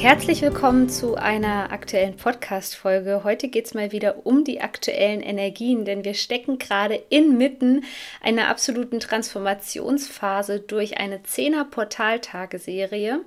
Herzlich willkommen zu einer aktuellen Podcast-Folge. Heute geht es mal wieder um die aktuellen Energien, denn wir stecken gerade inmitten einer absoluten Transformationsphase durch eine 10er Portaltageserie.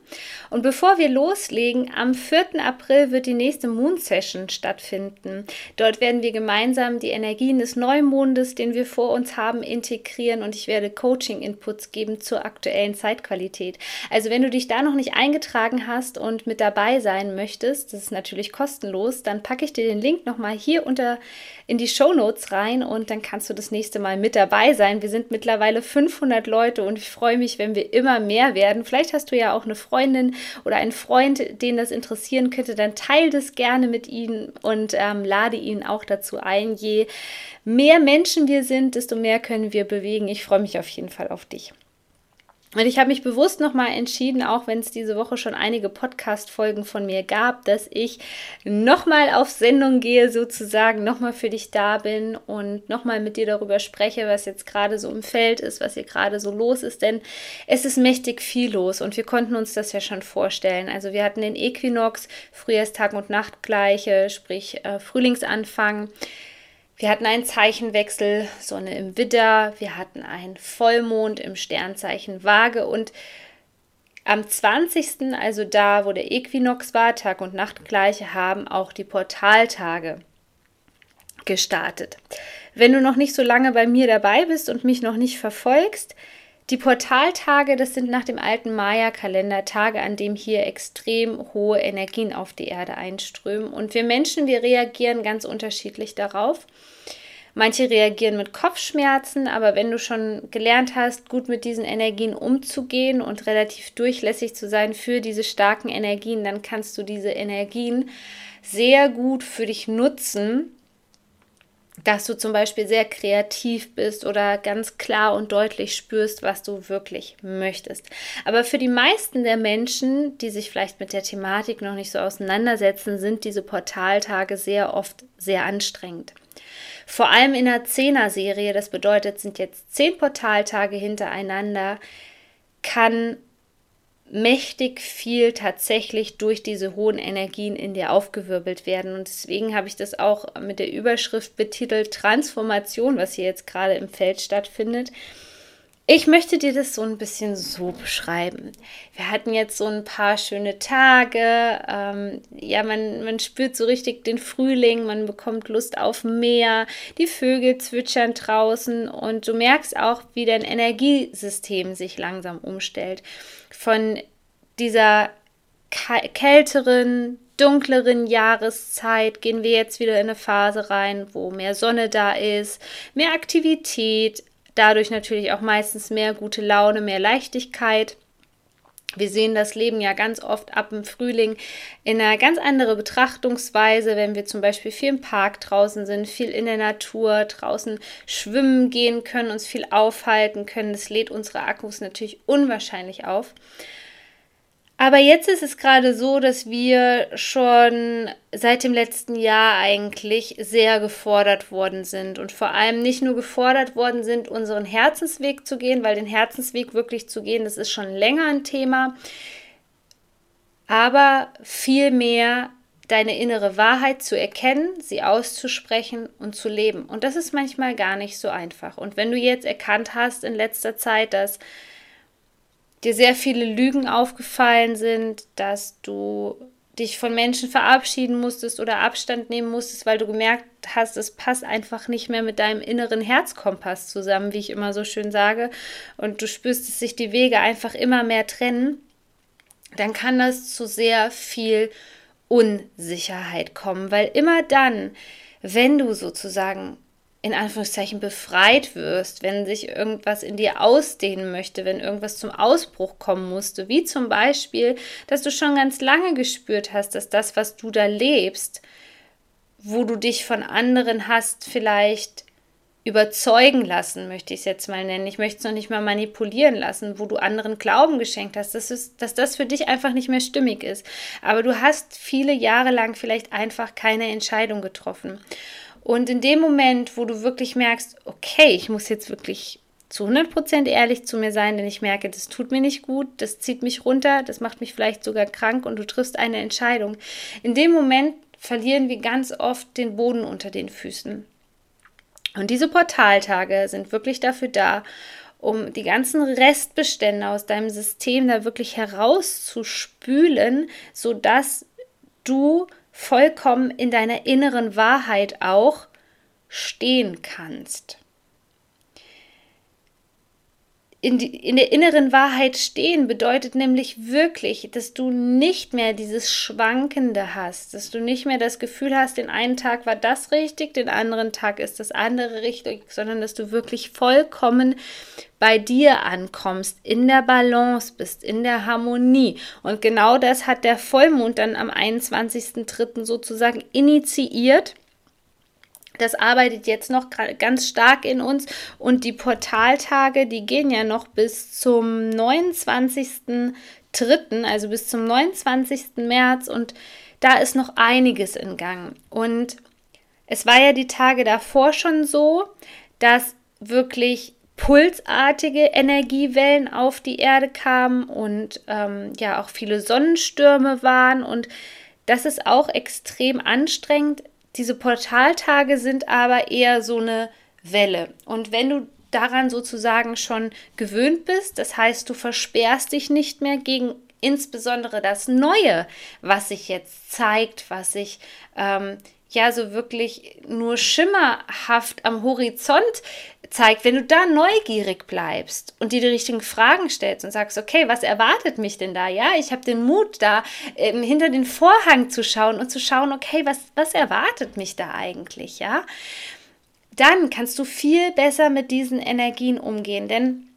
Und bevor wir loslegen, am 4. April wird die nächste Moon Session stattfinden. Dort werden wir gemeinsam die Energien des Neumondes, den wir vor uns haben, integrieren und ich werde Coaching-Inputs geben zur aktuellen Zeitqualität. Also wenn du dich da noch nicht eingetragen hast und mit dabei sein möchtest, das ist natürlich kostenlos, dann packe ich dir den Link nochmal hier unter in die Show Notes rein und dann kannst du das nächste Mal mit dabei sein. Wir sind mittlerweile 500 Leute und ich freue mich, wenn wir immer mehr werden. Vielleicht hast du ja auch eine Freundin oder einen Freund, den das interessieren könnte, dann teile das gerne mit ihnen und ähm, lade ihn auch dazu ein. Je mehr Menschen wir sind, desto mehr können wir bewegen. Ich freue mich auf jeden Fall auf dich. Und ich habe mich bewusst nochmal entschieden, auch wenn es diese Woche schon einige Podcast-Folgen von mir gab, dass ich nochmal auf Sendung gehe, sozusagen, nochmal für dich da bin und nochmal mit dir darüber spreche, was jetzt gerade so im Feld ist, was hier gerade so los ist. Denn es ist mächtig viel los und wir konnten uns das ja schon vorstellen. Also wir hatten den Äquinox, Frühjahrstag und Nachtgleiche, sprich äh, Frühlingsanfang. Wir hatten einen Zeichenwechsel, Sonne im Widder, wir hatten einen Vollmond im Sternzeichen Waage und am 20., also da, wo der Äquinox war, Tag und Nacht gleiche, haben auch die Portaltage gestartet. Wenn du noch nicht so lange bei mir dabei bist und mich noch nicht verfolgst, die Portaltage, das sind nach dem alten Maya-Kalender Tage, an dem hier extrem hohe Energien auf die Erde einströmen. Und wir Menschen, wir reagieren ganz unterschiedlich darauf. Manche reagieren mit Kopfschmerzen, aber wenn du schon gelernt hast, gut mit diesen Energien umzugehen und relativ durchlässig zu sein für diese starken Energien, dann kannst du diese Energien sehr gut für dich nutzen dass du zum Beispiel sehr kreativ bist oder ganz klar und deutlich spürst, was du wirklich möchtest. Aber für die meisten der Menschen, die sich vielleicht mit der Thematik noch nicht so auseinandersetzen, sind diese Portaltage sehr oft sehr anstrengend. Vor allem in der Zehner-Serie, das bedeutet, sind jetzt zehn Portaltage hintereinander, kann mächtig viel tatsächlich durch diese hohen Energien in dir aufgewirbelt werden. Und deswegen habe ich das auch mit der Überschrift betitelt Transformation, was hier jetzt gerade im Feld stattfindet. Ich möchte dir das so ein bisschen so beschreiben. Wir hatten jetzt so ein paar schöne Tage. Ähm, ja, man, man spürt so richtig den Frühling, man bekommt Lust auf Meer, die Vögel zwitschern draußen und du merkst auch, wie dein Energiesystem sich langsam umstellt. Von dieser kälteren, dunkleren Jahreszeit gehen wir jetzt wieder in eine Phase rein, wo mehr Sonne da ist, mehr Aktivität, dadurch natürlich auch meistens mehr gute Laune, mehr Leichtigkeit. Wir sehen das Leben ja ganz oft ab im Frühling in einer ganz anderen Betrachtungsweise, wenn wir zum Beispiel viel im Park draußen sind, viel in der Natur, draußen schwimmen gehen können, uns viel aufhalten können. Das lädt unsere Akkus natürlich unwahrscheinlich auf. Aber jetzt ist es gerade so, dass wir schon seit dem letzten Jahr eigentlich sehr gefordert worden sind und vor allem nicht nur gefordert worden sind, unseren Herzensweg zu gehen, weil den Herzensweg wirklich zu gehen, das ist schon länger ein Thema, aber vielmehr deine innere Wahrheit zu erkennen, sie auszusprechen und zu leben. Und das ist manchmal gar nicht so einfach. Und wenn du jetzt erkannt hast in letzter Zeit, dass dir sehr viele Lügen aufgefallen sind, dass du dich von Menschen verabschieden musstest oder Abstand nehmen musstest, weil du gemerkt hast, es passt einfach nicht mehr mit deinem inneren Herzkompass zusammen, wie ich immer so schön sage, und du spürst, dass sich die Wege einfach immer mehr trennen, dann kann das zu sehr viel Unsicherheit kommen, weil immer dann, wenn du sozusagen in Anführungszeichen befreit wirst, wenn sich irgendwas in dir ausdehnen möchte, wenn irgendwas zum Ausbruch kommen musste, wie zum Beispiel, dass du schon ganz lange gespürt hast, dass das, was du da lebst, wo du dich von anderen hast vielleicht überzeugen lassen, möchte ich es jetzt mal nennen. Ich möchte es noch nicht mal manipulieren lassen, wo du anderen Glauben geschenkt hast, dass, es, dass das für dich einfach nicht mehr stimmig ist. Aber du hast viele Jahre lang vielleicht einfach keine Entscheidung getroffen. Und in dem Moment, wo du wirklich merkst, okay, ich muss jetzt wirklich zu 100% ehrlich zu mir sein, denn ich merke, das tut mir nicht gut, das zieht mich runter, das macht mich vielleicht sogar krank und du triffst eine Entscheidung. In dem Moment verlieren wir ganz oft den Boden unter den Füßen. Und diese Portaltage sind wirklich dafür da, um die ganzen Restbestände aus deinem System da wirklich herauszuspülen, sodass du vollkommen in deiner inneren Wahrheit auch stehen kannst in, die, in der inneren Wahrheit stehen bedeutet nämlich wirklich, dass du nicht mehr dieses Schwankende hast, dass du nicht mehr das Gefühl hast, den einen Tag war das richtig, den anderen Tag ist das andere richtig, sondern dass du wirklich vollkommen bei dir ankommst, in der Balance bist, in der Harmonie. Und genau das hat der Vollmond dann am 21.03. sozusagen initiiert das arbeitet jetzt noch ganz stark in uns und die Portaltage, die gehen ja noch bis zum 29.03., also bis zum 29. März und da ist noch einiges in Gang. Und es war ja die Tage davor schon so, dass wirklich pulsartige Energiewellen auf die Erde kamen und ähm, ja auch viele Sonnenstürme waren und das ist auch extrem anstrengend diese Portaltage sind aber eher so eine Welle. Und wenn du daran sozusagen schon gewöhnt bist, das heißt, du versperrst dich nicht mehr gegen insbesondere das Neue, was sich jetzt zeigt, was sich ähm, ja so wirklich nur schimmerhaft am Horizont zeigt, wenn du da neugierig bleibst und dir die richtigen Fragen stellst und sagst, okay, was erwartet mich denn da? Ja, ich habe den Mut da, ähm, hinter den Vorhang zu schauen und zu schauen, okay, was, was erwartet mich da eigentlich? Ja, dann kannst du viel besser mit diesen Energien umgehen, denn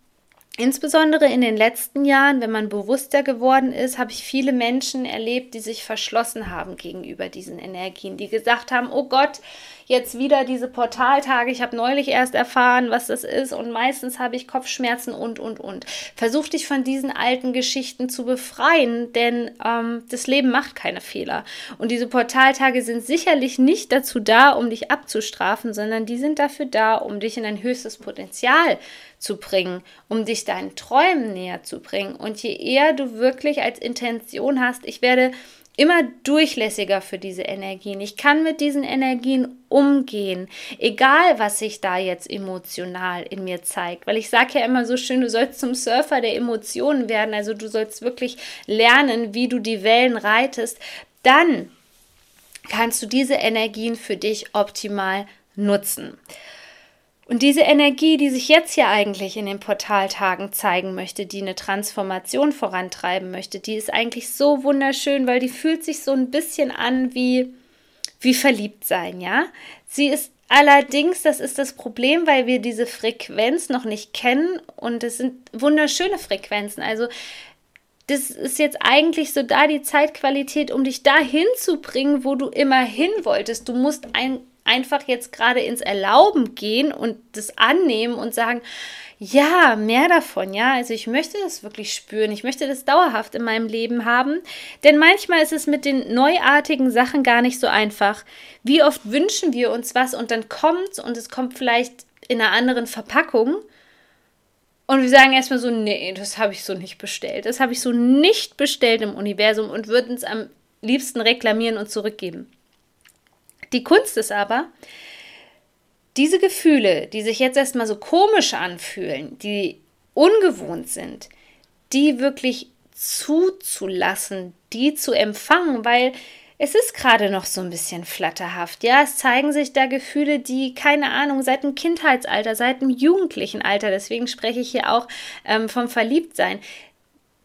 Insbesondere in den letzten Jahren, wenn man bewusster geworden ist, habe ich viele Menschen erlebt, die sich verschlossen haben gegenüber diesen Energien, die gesagt haben, oh Gott, jetzt wieder diese Portaltage. Ich habe neulich erst erfahren, was das ist und meistens habe ich Kopfschmerzen und, und, und. Versuch dich von diesen alten Geschichten zu befreien, denn ähm, das Leben macht keine Fehler. Und diese Portaltage sind sicherlich nicht dazu da, um dich abzustrafen, sondern die sind dafür da, um dich in ein höchstes Potenzial zu bringen, um dich deinen Träumen näher zu bringen. Und je eher du wirklich als Intention hast, ich werde immer durchlässiger für diese Energien. Ich kann mit diesen Energien umgehen, egal was sich da jetzt emotional in mir zeigt. Weil ich sage ja immer so schön, du sollst zum Surfer der Emotionen werden. Also du sollst wirklich lernen, wie du die Wellen reitest. Dann kannst du diese Energien für dich optimal nutzen. Und diese Energie, die sich jetzt hier eigentlich in den Portaltagen zeigen möchte, die eine Transformation vorantreiben möchte, die ist eigentlich so wunderschön, weil die fühlt sich so ein bisschen an wie, wie verliebt sein, ja? Sie ist allerdings, das ist das Problem, weil wir diese Frequenz noch nicht kennen und es sind wunderschöne Frequenzen. Also das ist jetzt eigentlich so da die Zeitqualität, um dich dahin zu bringen, wo du immer hin wolltest. Du musst ein einfach jetzt gerade ins Erlauben gehen und das annehmen und sagen, ja, mehr davon, ja. Also ich möchte das wirklich spüren. Ich möchte das dauerhaft in meinem Leben haben. Denn manchmal ist es mit den neuartigen Sachen gar nicht so einfach. Wie oft wünschen wir uns was und dann kommt und es kommt vielleicht in einer anderen Verpackung. Und wir sagen erstmal so, nee, das habe ich so nicht bestellt. Das habe ich so nicht bestellt im Universum und würden es am liebsten reklamieren und zurückgeben. Die Kunst ist aber, diese Gefühle, die sich jetzt erstmal so komisch anfühlen, die ungewohnt sind, die wirklich zuzulassen, die zu empfangen, weil es ist gerade noch so ein bisschen flatterhaft. Ja, es zeigen sich da Gefühle, die, keine Ahnung, seit dem Kindheitsalter, seit dem jugendlichen Alter, deswegen spreche ich hier auch ähm, vom Verliebtsein,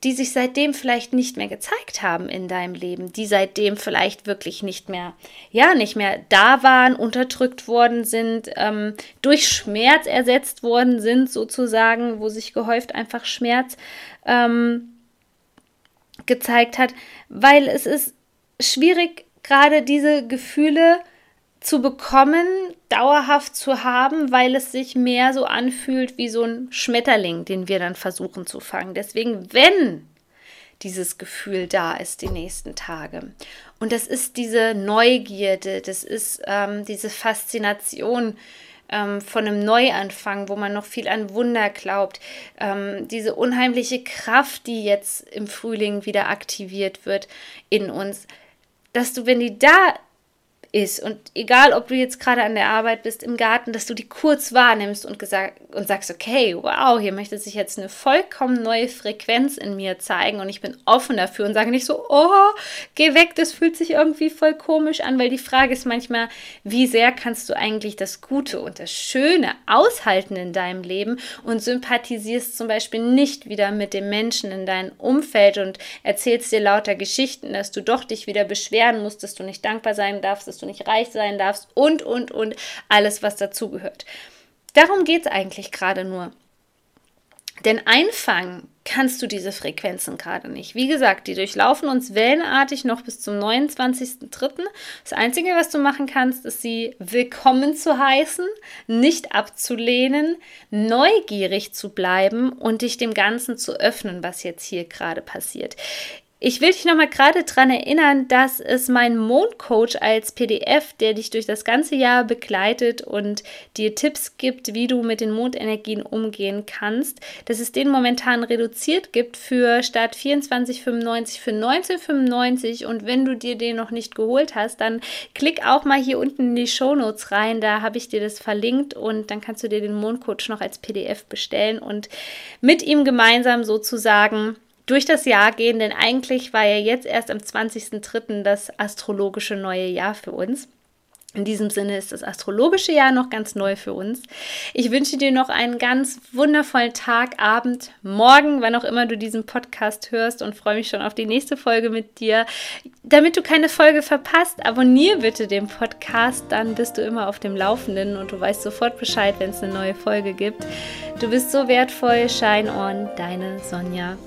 die sich seitdem vielleicht nicht mehr gezeigt haben in deinem Leben, die seitdem vielleicht wirklich nicht mehr, ja, nicht mehr da waren, unterdrückt worden sind, ähm, durch Schmerz ersetzt worden sind, sozusagen, wo sich gehäuft einfach Schmerz ähm, gezeigt hat, weil es ist schwierig, gerade diese Gefühle zu bekommen, dauerhaft zu haben, weil es sich mehr so anfühlt wie so ein Schmetterling, den wir dann versuchen zu fangen. Deswegen, wenn dieses Gefühl da ist die nächsten Tage. Und das ist diese Neugierde, das ist ähm, diese Faszination ähm, von einem Neuanfang, wo man noch viel an Wunder glaubt, ähm, diese unheimliche Kraft, die jetzt im Frühling wieder aktiviert wird in uns, dass du, wenn die da ist. Und egal, ob du jetzt gerade an der Arbeit bist, im Garten, dass du die kurz wahrnimmst und, gesagt, und sagst, okay, wow, hier möchte sich jetzt eine vollkommen neue Frequenz in mir zeigen und ich bin offen dafür und sage nicht so, oh, geh weg, das fühlt sich irgendwie voll komisch an, weil die Frage ist manchmal, wie sehr kannst du eigentlich das Gute und das Schöne aushalten in deinem Leben und sympathisierst zum Beispiel nicht wieder mit dem Menschen in deinem Umfeld und erzählst dir lauter Geschichten, dass du doch dich wieder beschweren musst, dass du nicht dankbar sein darfst, dass du nicht reich sein darfst und, und, und alles, was dazugehört. Darum geht es eigentlich gerade nur. Denn einfangen kannst du diese Frequenzen gerade nicht. Wie gesagt, die durchlaufen uns wellenartig noch bis zum 29.03. Das Einzige, was du machen kannst, ist sie willkommen zu heißen, nicht abzulehnen, neugierig zu bleiben und dich dem Ganzen zu öffnen, was jetzt hier gerade passiert. Ich will dich nochmal gerade daran erinnern, dass es meinen Mondcoach als PDF, der dich durch das ganze Jahr begleitet und dir Tipps gibt, wie du mit den Mondenergien umgehen kannst, dass es den momentan reduziert gibt für statt 24,95 für 19,95 und wenn du dir den noch nicht geholt hast, dann klick auch mal hier unten in die Shownotes rein, da habe ich dir das verlinkt und dann kannst du dir den Mondcoach noch als PDF bestellen und mit ihm gemeinsam sozusagen durch das Jahr gehen, denn eigentlich war ja jetzt erst am 20.03. das astrologische neue Jahr für uns. In diesem Sinne ist das astrologische Jahr noch ganz neu für uns. Ich wünsche dir noch einen ganz wundervollen Tag, Abend, Morgen, wann auch immer du diesen Podcast hörst und freue mich schon auf die nächste Folge mit dir. Damit du keine Folge verpasst, abonniere bitte den Podcast, dann bist du immer auf dem Laufenden und du weißt sofort Bescheid, wenn es eine neue Folge gibt. Du bist so wertvoll, Shine On, deine Sonja.